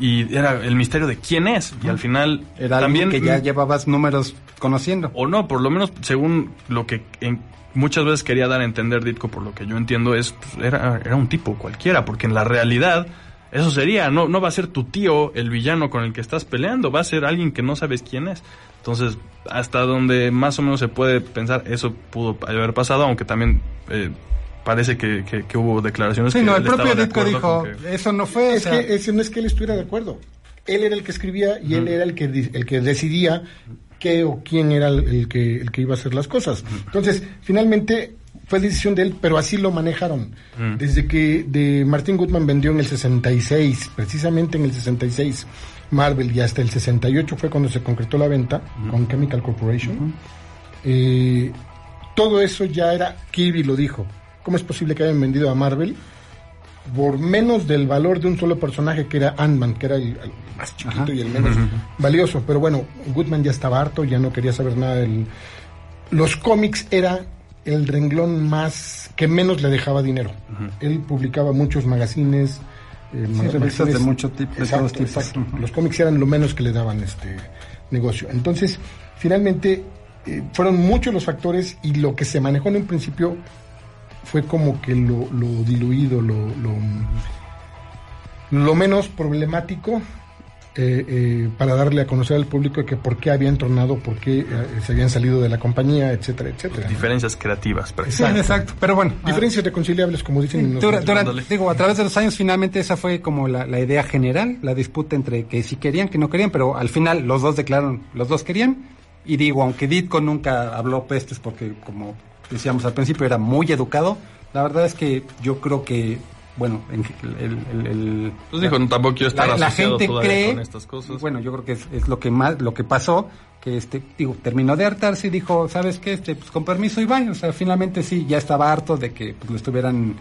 y era el misterio de quién es y al final Era también que ya llevabas números conociendo. o no, por lo menos según lo que en- muchas veces quería dar a entender Ditko, por lo que yo entiendo, es pues, era, era un tipo cualquiera, porque en la realidad eso sería, no, no va a ser tu tío el villano con el que estás peleando, va a ser alguien que no sabes quién es. Entonces, hasta donde más o menos se puede pensar, eso pudo haber pasado, aunque también eh, parece que, que- que hubo declaraciones Sí, que no, el propio Ditko dijo, que- eso no fue, o Es sea, que no es que él estuviera de acuerdo. Él era el que escribía y él era el que, di- el que decidía qué o quién era el, el que, el que iba a hacer las cosas. Entonces, finalmente fue decisión de él, pero así lo manejaron. Desde que de Martin Goodman vendió en el 66, precisamente en el 66, Marvel y hasta el 68 fue cuando se concretó la venta con Chemical Corporation. Eh, todo eso ya era, Kirby lo dijo. ¿Cómo es posible que hayan vendido a Marvel por menos del valor de un solo personaje que era Ant-Man, que era el, el más chiquito y el menos valioso? Pero bueno, Goodman ya estaba harto, ya no quería saber nada del... Los cómics era el renglón más que menos le dejaba dinero. Él publicaba muchos magazines, eh, Sí, revistas magazines- de mucho tipo, de Exacto, todos tipos. exacto. Ujú. Los cómics eran lo menos que le daban este negocio. Entonces, finalmente, eh, fueron muchos los factores y lo que se manejó en un principio fue como que lo, lo diluido, lo, lo, lo menos problemático eh, eh, para darle a conocer al público que por qué habían tornado, por qué eh, se habían salido de la compañía, etcétera, etcétera. diferencias creativas. sí, prácticamente. exacto, pero bueno. ah, Diferencias reconciliables, como dicen. en los Dura- Ándale. digo, a través de los años finalmente esa fue como la, la idea general, la disputa entre que si querían, que no querían, pero al final los dos declararon, los dos querían, y digo, aunque Ditko nunca habló pestes porque como decíamos al principio era muy educado, la verdad es que yo creo que, bueno, en- el... el- el- Pues dijo, no, tampoco quiero estar la, la gente cree con estas cosas. bueno yo creo que es, es lo que más lo que pasó que este digo terminó de hartarse y dijo sabes qué este pues con permiso y vaya o sea finalmente sí ya estaba harto de que pues, lo estuvieran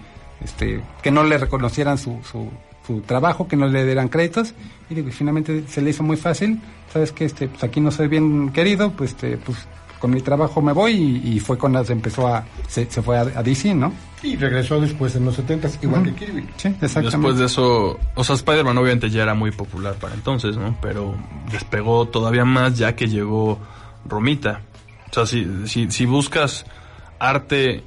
este que no le reconocieran su, su, su trabajo que no le dieran créditos. Y digo finalmente se le hizo muy fácil. Sabes que este pues aquí no soy bien querido pues este pues con mi trabajo me voy y, fue cuando se empezó a, se, fue a, DC, ¿no? Y regresó después en los 70 igual que Kirby. Sí, exactamente. Después de eso, o sea, Spider-Man obviamente ya era muy popular para entonces, ¿no? Pero despegó todavía más ya que llegó Romita. O sea, si, si, si buscas arte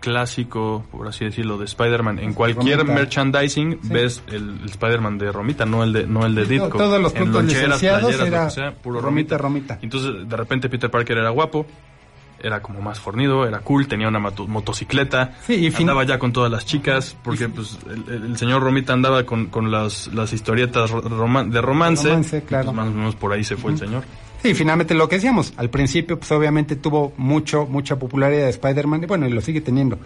clásico, por así decirlo, de Spider-Man. En cualquier merchandising ves el, Spider-Man de Romita, no el de, no el de Ditko. Todos los puntos licenciados era puro Romita, Romita. Entonces, de repente Peter Parker era guapo, era como más fornido, era cool, tenía una motocicleta, sí, y andaba ya con todas las chicas, porque pues el, señor Romita andaba con, con las, las historietas de romance, romance claro. Pues, más o menos por ahí se fue el señor. Sí, finalmente lo que decíamos, al principio pues obviamente tuvo mucho, mucha popularidad de Spider-Man y bueno, y lo sigue teniendo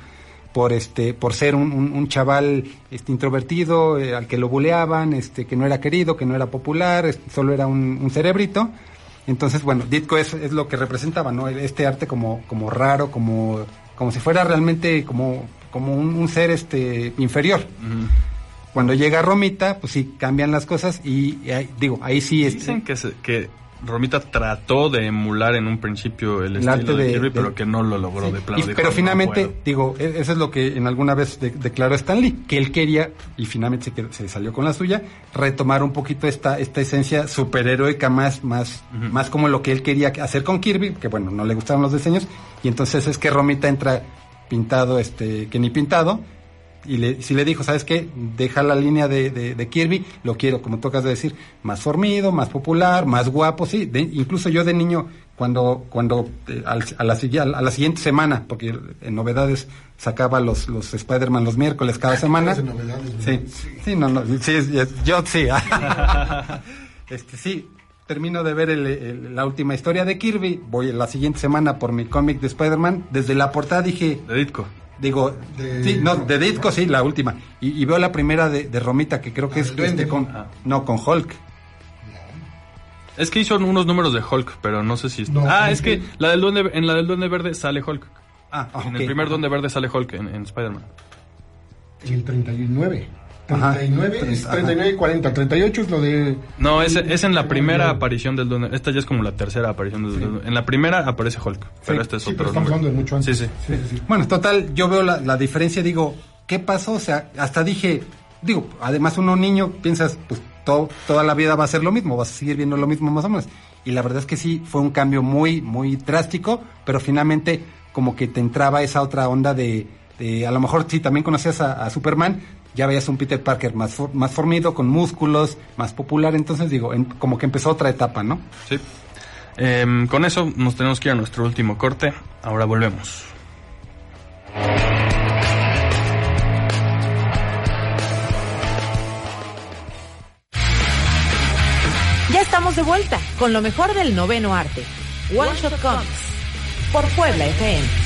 por este por ser un, un, chaval este introvertido eh, al que lo buleaban este que no era querido que no era popular solo era un, cerebrito. Entonces bueno Ditko es, es lo que representaba no este arte como como raro como como si fuera realmente como como un, ser este inferior. Cuando llega Romita pues sí cambian las cosas y, digo ahí sí este, dicen que que Romita trató de emular en un principio el, estilo de, Kirby, pero que no lo logró de plano. pero finalmente, digo, e-, eso es lo que en alguna vez declaró Stanley, que él quería, y finalmente se, salió con la suya, retomar un poquito esta, esta esencia superheroica más, más, más como lo que él quería hacer con Kirby, que bueno, no le gustaron los diseños, y entonces es que Romita entra pintado, este, que ni pintado, y le, si le dijo, ¿sabes qué? Deja la línea de, de, Kirby, lo quiero, como tocas de decir, más formido, más popular, más guapo, sí. incluso yo de niño, cuando, cuando eh, a, la, a la siguiente semana, porque en novedades sacaba los, los Spider-Man los miércoles cada semana. sí, sí, no, no, sí, yo sí. este, sí, termino de ver la última historia de Kirby, voy la siguiente semana por mi cómic de Spider-Man, desde la portada dije... De Ditko. Digo, de, sí, no, de Ditko sí, la última. Y, veo la primera de, Romita, que creo que es este con, no, con Hulk. Es que hizo unos números de Hulk, pero no sé si... ah, es que la del duende, en la del Duende Verde sale Hulk. Ah, En el primer Duende Verde sale Hulk en, en Spider-Man. En el 39. 39 es 39 y 40. 38 es lo de. No, es, es en la primera aparición del Duende. Esta ya es como la tercera aparición del Duende. En la primera aparece Hulk, pero este es otro. estamos hablando de mucho antes. Sí, sí. Bueno, total, yo veo la, la, diferencia. Digo, ¿qué pasó? O sea, hasta dije. Digo, además, uno niño piensas, pues todo, toda la vida va a ser lo mismo, vas a seguir viendo lo mismo más o menos. Y la verdad es que sí, fue un cambio muy, muy drástico, pero finalmente, como que te entraba esa otra onda de. de a lo mejor sí, también conocías a, a Superman, ya veías un Peter Parker más, más formido, con músculos, más popular, entonces digo, como que empezó otra etapa, ¿no? Sí. Em, con eso nos tenemos que ir a nuestro último corte, ahora volvemos. Ya estamos de vuelta con lo mejor del noveno arte. One Shot Comics por Puebla FM.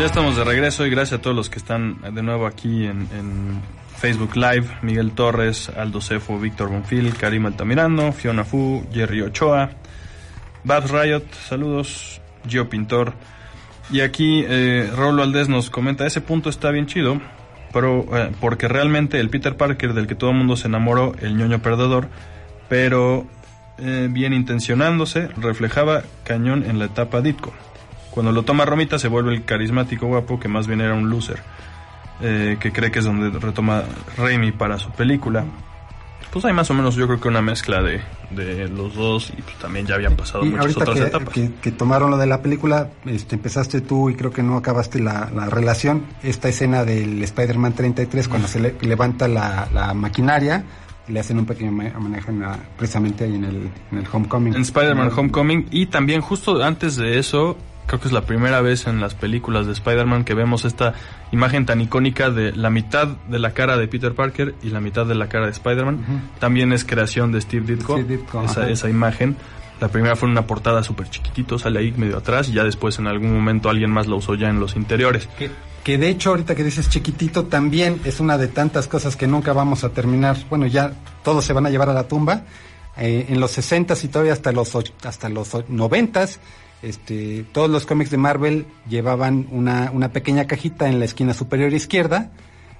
Ya estamos de regreso y gracias a todos los que están de nuevo aquí en, Facebook Live. Miguel Torres, Aldo Cefo, Víctor Bonfil, Karim Altamirano, Fiona Fu, Jerry Ochoa, Babs Riot, saludos, Gio Pintor. Y aquí eh, Aldés nos comenta, ese punto está bien chido, pero eh, porque realmente el Peter Parker del que todo el mundo se enamoró, el ñoño perdedor, pero eh, bien intencionándose, reflejaba cañón en la etapa Ditko. Cuando lo toma Romita se vuelve el carismático guapo que más bien era un loser, eh, que cree que es donde retoma Raimi para su película. Pues hay más o menos yo creo que una mezcla de, de los dos y pues también ya habían pasado muchas otras que, etapas. Que, tomaron lo de la película, este, empezaste tú y creo que no acabaste la, relación, esta escena del Spider-Man 33 cuando se levanta la, la maquinaria, le hacen un pequeño homenaje precisamente ahí en el, en el Homecoming. En Spider-Man Homecoming y también justo antes de eso creo que es la primera vez en las películas de Spider-Man que vemos esta imagen tan icónica de la mitad de la cara de Peter Parker y la mitad de la cara de Spider-Man. También es creación de Steve Ditko, esa, esa, imagen. La primera fue una portada súper chiquitito, sale ahí medio atrás y ya después en algún momento alguien más lo usó ya en los interiores. que de hecho ahorita que dices chiquitito también es una de tantas cosas que nunca vamos a terminar. Bueno, ya todos se van a llevar a la tumba. Eh, en los 60 y todavía hasta los hasta los 90 este, todos los cómics de Marvel llevaban una, una pequeña cajita en la esquina superior izquierda,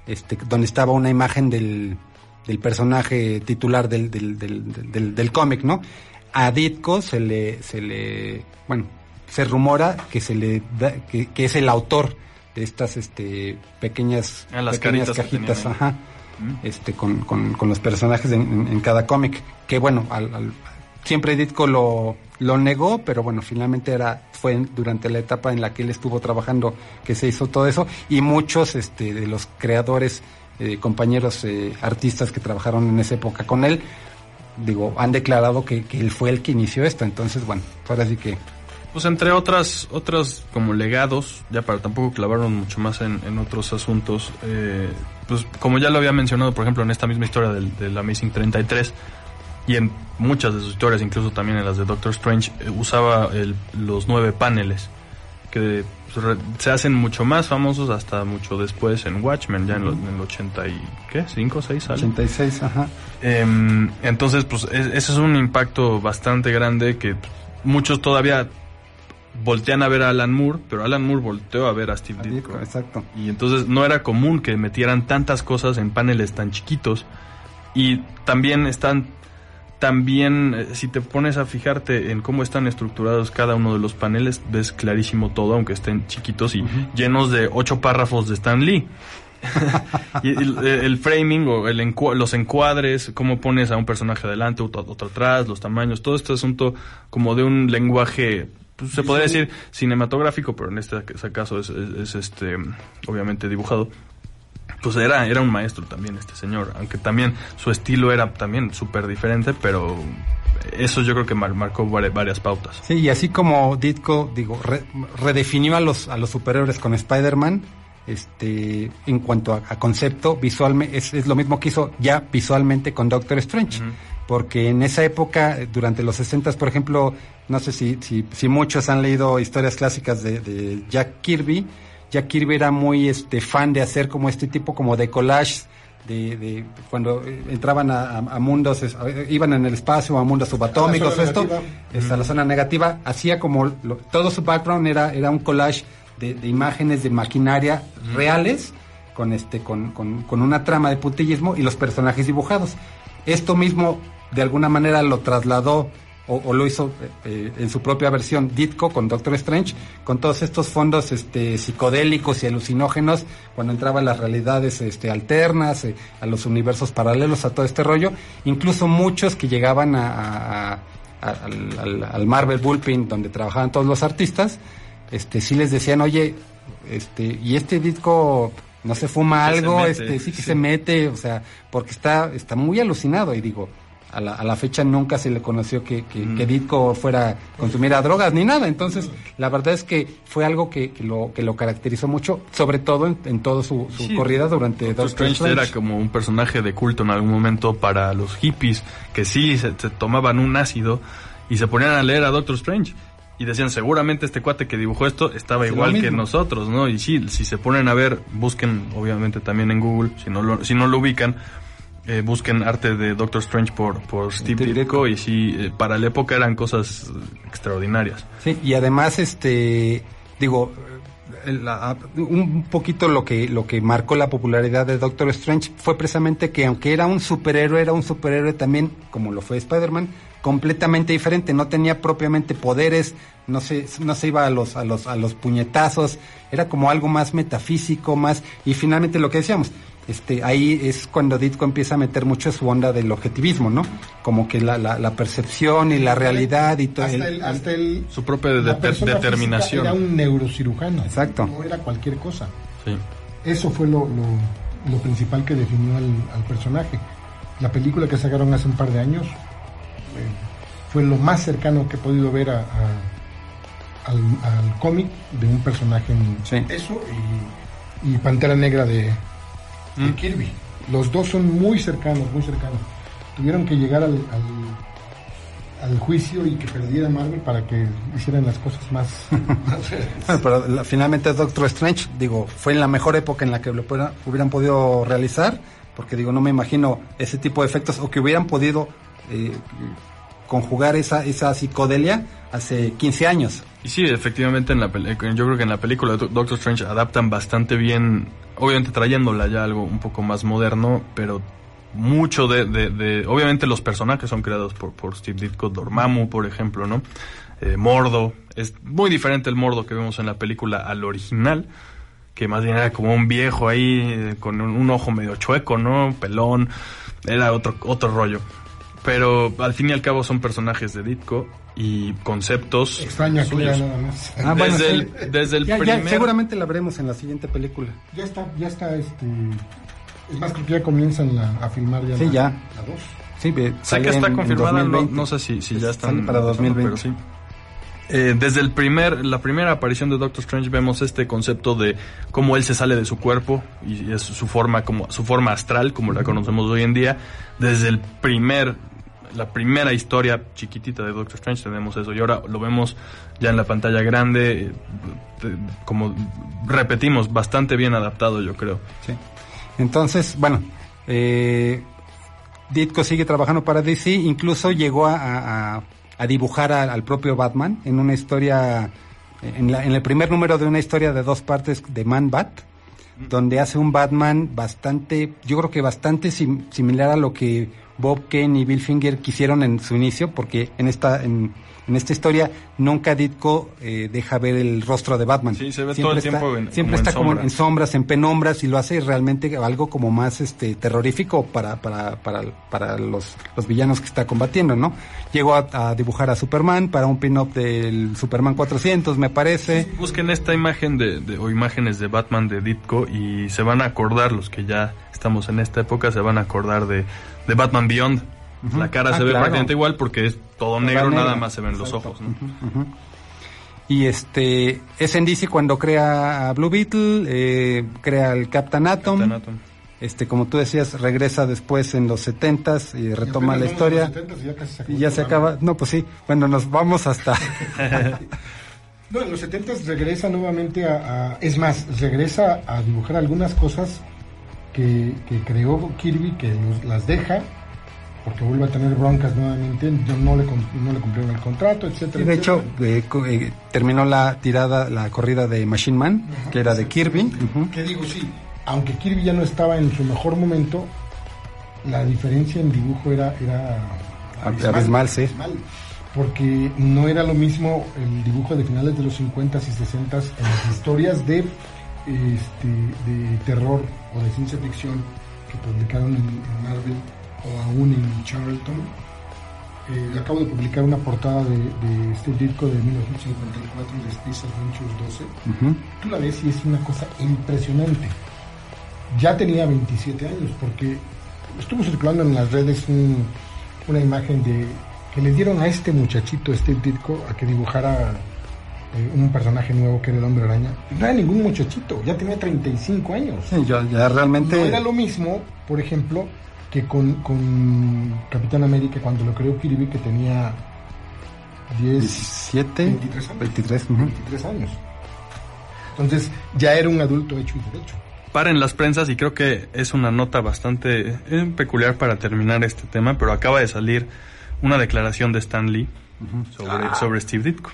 este, donde estaba una imagen del, del personaje titular del, del, del, del, cómic, ¿no? A Ditko se le, se le, bueno, se rumora que se le da, que, que es el autor de estas este pequeñas, Ah, las pequeñas cajitas, ajá, este con, con, con los personajes en, en- en cada cómic, que bueno, al, al- siempre Ditko lo, lo negó, pero bueno, finalmente era fue durante la etapa en la que él estuvo trabajando que se hizo todo eso. Y muchos este de los creadores eh, compañeros eh, artistas que trabajaron en esa época con él digo han declarado que, que él fue el que inició esto. Entonces bueno ahora sí que Pues entre otras, otras como legados, ya para tampoco clavarnos mucho más en, en otros asuntos, eh, pues como ya lo había mencionado, por ejemplo, en esta misma historia del, del Amazing 33 y en muchas de sus historias, incluso también en las de Doctor Strange, eh, usaba el- los nueve paneles que pues, se hacen mucho más famosos hasta mucho después en Watchmen, ya en, el 80 y ¿qué? ¿5, 6 sale? 86 ajá Em, entonces, pues es- ese es un impacto bastante grande que pues, muchos todavía voltean a ver a Alan Moore, pero Alan Moore volteó a ver a Steve Ditko. exacto Y entonces no era común que metieran tantas cosas en paneles tan chiquitos. Y también están, también, eh, si te pones a fijarte en cómo están estructurados cada uno de los paneles, ves clarísimo todo, aunque estén chiquitos y llenos de ocho párrafos de Stan Lee. y el, el framing o el los encuadres, cómo pones a un personaje adelante, otro, otro atrás, los tamaños, todo este asunto como de un lenguaje, pues, se podría decir cinematográfico, pero en este caso es, es- es, este obviamente dibujado. Pues era, era un maestro también este señor, aunque también su estilo era también súper diferente, pero eso yo creo que mar- marcó vari- varias pautas. Sí, y así como Ditko, digo, re- redefinió a los, a los superhéroes con Spider-Man, este, en cuanto a, a concepto, visualmente, es, es lo mismo que hizo ya visualmente con Doctor Strange. Porque en esa época, durante los 60 por ejemplo, no sé si, si, si muchos han leído historias clásicas de, de Jack Kirby, Jack Kirby era muy este fan de hacer como este tipo como de collage de, de cuando eh, entraban a, a- a mundos, es- a- iban en el espacio a mundos subatómicos, zona esto, está la zona negativa, hacía como lo- todo su background era, era un collage de, de imágenes de maquinaria reales con este con, con, con una trama de puntillismo y los personajes dibujados. Esto mismo de alguna manera lo trasladó o, o lo hizo eh, en su propia versión Ditko con Doctor Strange, con todos estos fondos este, psicodélicos y alucinógenos, cuando entraban las realidades este, alternas, eh, a los universos paralelos, a todo este rollo, incluso muchos que llegaban a, a- a- al, al- al Marvel Bullpen, donde trabajaban todos los artistas, este, sí les decían, oye, este, y este disco no se fuma Que se algo, mete, este, sí que sí. se mete, o sea, porque está, está muy alucinado y digo, a la, a la fecha nunca se le conoció que, que, Mm. que Ditko fuera, consumiera drogas ni nada, entonces la verdad es que fue algo que, que lo, que lo caracterizó mucho, sobre todo en, en toda su, su Sí, corrida durante Doctor Doctor Strange Strange. era como un personaje de culto en algún momento para los hippies que sí se, se tomaban un ácido y se ponían a leer a Doctor Strange y decían seguramente este cuate que dibujó esto estaba igual que nosotros, ¿no? Y sí, si se ponen a ver, busquen obviamente también en Google, si no lo, si no lo ubican, eh, busquen arte de Doctor Strange por, por Steve Ditko y sí, eh, para la época eran cosas extraordinarias. Sí, y además, este, digo, la- un poquito lo que, lo que marcó la popularidad de Doctor Strange fue precisamente que aunque era un superhéroe, era un superhéroe también, como lo fue Spider-Man, completamente diferente, no tenía propiamente poderes, no se, no se iba a los, a los, a los puñetazos, era como algo más metafísico, más, y finalmente lo que decíamos, este, ahí es cuando Ditko empieza a meter mucho su onda del objetivismo, ¿no? Como que la, la, la percepción y la realidad y todo. Hasta el, hasta el- Su propia de- determinación. Era un neurocirujano. Exacto. No era cualquier cosa. Sí. Eso fue lo, lo- lo principal que definió al, al personaje. La película que sacaron hace un par de años eh, fue lo más cercano que he podido ver a, a- al, al cómic de un personaje en Sí. eso y, y Pantera Negra de, de Mm. Kirby. Los dos son muy cercanos, muy cercanos. Tuvieron que llegar al, al, al juicio y que perdiera Marvel para que hicieran las cosas más. Bueno, pero la- finalmente Doctor Strange, digo, fue en la mejor época en la que lo hubieran podido realizar, porque digo, no me imagino ese tipo de efectos o que hubieran podido eh, conjugar esa, esa psicodelia hace 15 años. Y sí, efectivamente, en la yo creo que en la película Doctor Strange adaptan bastante bien, obviamente trayéndola ya algo un poco más moderno, pero mucho de, de- de- obviamente los personajes son creados por, por Steve Ditko, Dormammu, por ejemplo, ¿no? Eh, Mordo, es muy diferente el Mordo que vemos en la película al original, que más bien era como un viejo ahí, eh, con un, un ojo medio chueco, ¿no? Pelón, era otro, otro rollo. Pero al fin y al cabo son personajes de Ditko y conceptos Extraño suyos. nada más. Ah, bueno, desde, sí. el, desde el Ya, ya, primer... seguramente la veremos en la siguiente película. Ya está, ya está, este... Es más, creo que ya comienzan la- a filmar ya Sí, la, ya. la dos. Sí, ve- Sé sale que está en- en confirmada, no, 2020. no sé si, si ya Sale están... para 2020. Pero sí. Eh, desde el primer, la primera aparición de Doctor Strange vemos este concepto de cómo él se sale de su cuerpo y es su forma como su forma astral como la conocemos hoy en día. Desde el primer, la primera historia chiquitita de Doctor Strange tenemos eso y ahora lo vemos ya en la pantalla grande, eh, como repetimos, bastante bien adaptado yo creo. Sí. Entonces, bueno, eh, Ditko sigue trabajando para DC, incluso llegó a, a- dibujar al propio Batman en una historia, en, la- en el primer número de una historia de dos partes de Man Bat, donde hace un Batman bastante, yo creo que bastante sim- similar a lo que Bob Kane y Bill Finger quisieron en su inicio, porque en esta, en, en esta historia nunca Ditko eh, deja ver el rostro de Batman. Sí, se ve todo el está- tiempo en- siempre como en está como sombra. en sombras, en penumbras y lo hace realmente algo como más este terrorífico para para para, para los, los villanos que está combatiendo, ¿no? Llegó a, a dibujar a Superman para un pin-up del Superman 400, me parece. Busquen esta imagen de, de- o imágenes de Batman de Ditko y se van a acordar, los que ya estamos en esta época, se van a acordar de, de Batman Beyond. La cara Ah, se ve claro. prácticamente igual porque es todo negro, nada más se ven los ojos. ¿no? Y este es en DC cuando crea a Blue Beetle, eh, crea el Captain Atom. Captain Atom. Este, como tú decías, regresa después en los 70s y retoma la historia. los 70s y ya casi se acabó Y ya el se programa. acaba. No, pues sí. Bueno, nos vamos hasta. No, en los 70 regresa nuevamente a, a- Es más, regresa a dibujar algunas cosas que, que creó Kirby, que los- las deja, porque vuelve a tener broncas nuevamente, yo no le, no le cumplieron el contrato, etcétera. Y de hecho, etcétera. eh, eh, terminó la tirada, la corrida de Machine Man, que era de Kirby. Ujú. Que digo, sí, aunque Kirby ya no estaba en su mejor momento, la diferencia en dibujo era, era Abismal, sí. abismal, porque no era lo mismo el dibujo de finales de los 50s y 60s en las historias de, este, de terror o de ciencia ficción que publicaron en, en Marvel o aún en Charlton. Eh, acabo de publicar una portada de, de Steve Ditko de 1954 de Space Adventures 12 Ujú. tú la ves y es una cosa impresionante. Ya tenía 27 años porque estuvo circulando en las redes un- una imagen de que le dieron a este muchachito, Steve Ditko, a que dibujara eh, un personaje nuevo que era el hombre araña. No era ningún muchachito, ya tenía 35 años. Sí, yo ya realmente. No era lo mismo, por ejemplo, que con, con Capitán América cuando lo creó Kirby, que tenía 10, 17, 23 años. 23. ujú. 23 años. Entonces ya era un adulto hecho y derecho. Paren las prensas y creo que es una nota bastante eh, peculiar para terminar este tema, pero acaba de salir una declaración de Stan Lee sobre, sobre Steve Ditko.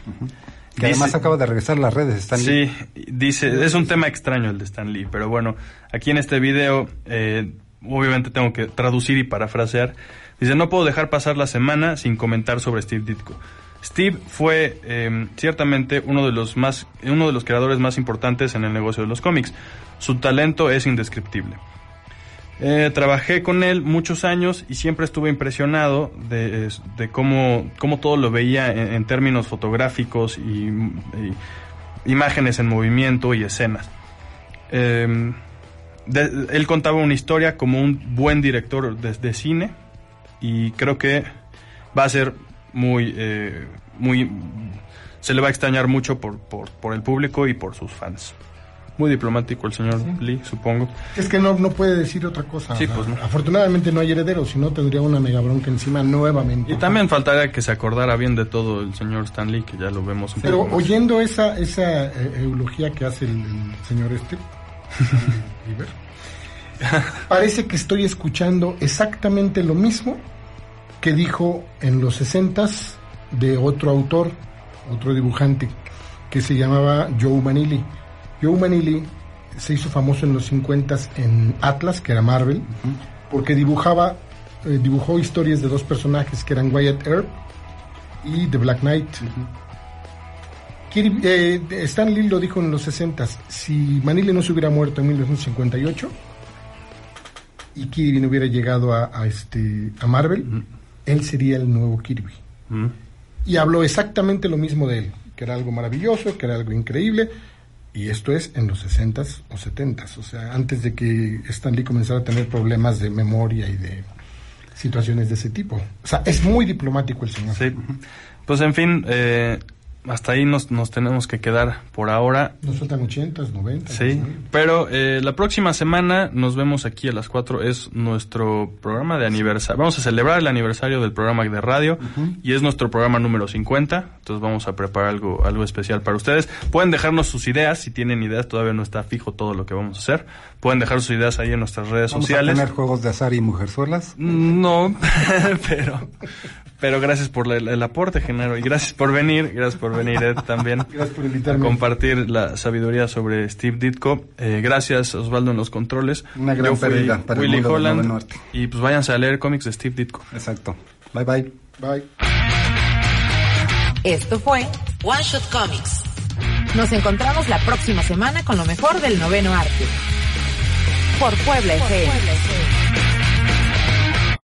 Que además Dice- acaba de regresar a las redes. Stan Lee. Sí, dice, es un tema extraño el de Stan Lee, pero bueno, aquí en este video, eh, obviamente tengo que traducir y parafrasear. Dice, no puedo dejar pasar la semana sin comentar sobre Steve Ditko. Steve fue eh, ciertamente uno de los más, uno de los creadores más importantes en el negocio de los cómics. Su talento es indescriptible. Eh, trabajé con él muchos años y siempre estuve impresionado de, de cómo, cómo todo lo veía en, términos fotográficos y, y imágenes en movimiento y escenas. Eh, de- él contaba una historia como un buen director de, de cine y creo que va a ser muy, eh, muy, se le va a extrañar mucho por, por, por el público y por sus fans. muy diplomático el señor Lee, supongo. Es que no, no puede decir otra cosa. Sí, pues no. Afortunadamente no hay heredero, si no tendría una mega bronca encima nuevamente. Y también faltaría que se acordara bien de todo el señor Stan Lee, que ya lo vemos un Pero poco oyendo esa, esa eh, eulogía que hace el, el señor este, parece que estoy escuchando exactamente lo mismo que dijo en los 60 de otro autor, otro dibujante, que se llamaba Joe Manili. Joe Manili se hizo famoso en los 50 en Atlas, que era Marvel, porque dibujaba, eh, dibujó historias de dos personajes que eran Wyatt Earp y The Black Knight. Kirby- eh, Stan Lee lo dijo en los 60 si Manili no se hubiera muerto en 1958 y Kirby no hubiera llegado a, a este a Marvel, él sería el nuevo Kirby. Mm. Y habló exactamente lo mismo de él, que era algo maravilloso, que era algo increíble, y esto es en los 60s o 70s, o sea, antes de que Stan Lee comenzara a tener problemas de memoria y de situaciones de ese tipo. O sea, es muy diplomático el señor. Sí. Pues en fin, eh, hasta ahí nos, nos tenemos que quedar por ahora. Nos faltan 80s, 90s. Sí, ¿no? pero eh, la próxima semana nos vemos aquí a las 4. Es nuestro programa de aniversario. Vamos a celebrar el aniversario del programa de radio y es nuestro programa número 50. Entonces vamos a preparar algo, algo especial para ustedes. Pueden dejarnos sus ideas. Si tienen ideas, todavía no está fijo todo lo que vamos a hacer. Pueden dejar sus ideas ahí en nuestras redes Vamos sociales. a tener juegos de azar y mujerzuelas. No, pero, pero gracias por la- el aporte, Genaro, y gracias por venir, gracias por venir, Ed, también. Gracias por A invitarme. compartir la sabiduría sobre Steve Ditko. Eh, gracias, Osvaldo, en los controles. Una gran Yo fui pérdida para el Willy mundo del Holland. noveno arte. Y pues váyanse a leer cómics de Steve Ditko. Exacto. Bye bye. Bye. Esto fue One Shot Comics. Nos encontramos la próxima semana con lo mejor del noveno arte. Por Puebla FM.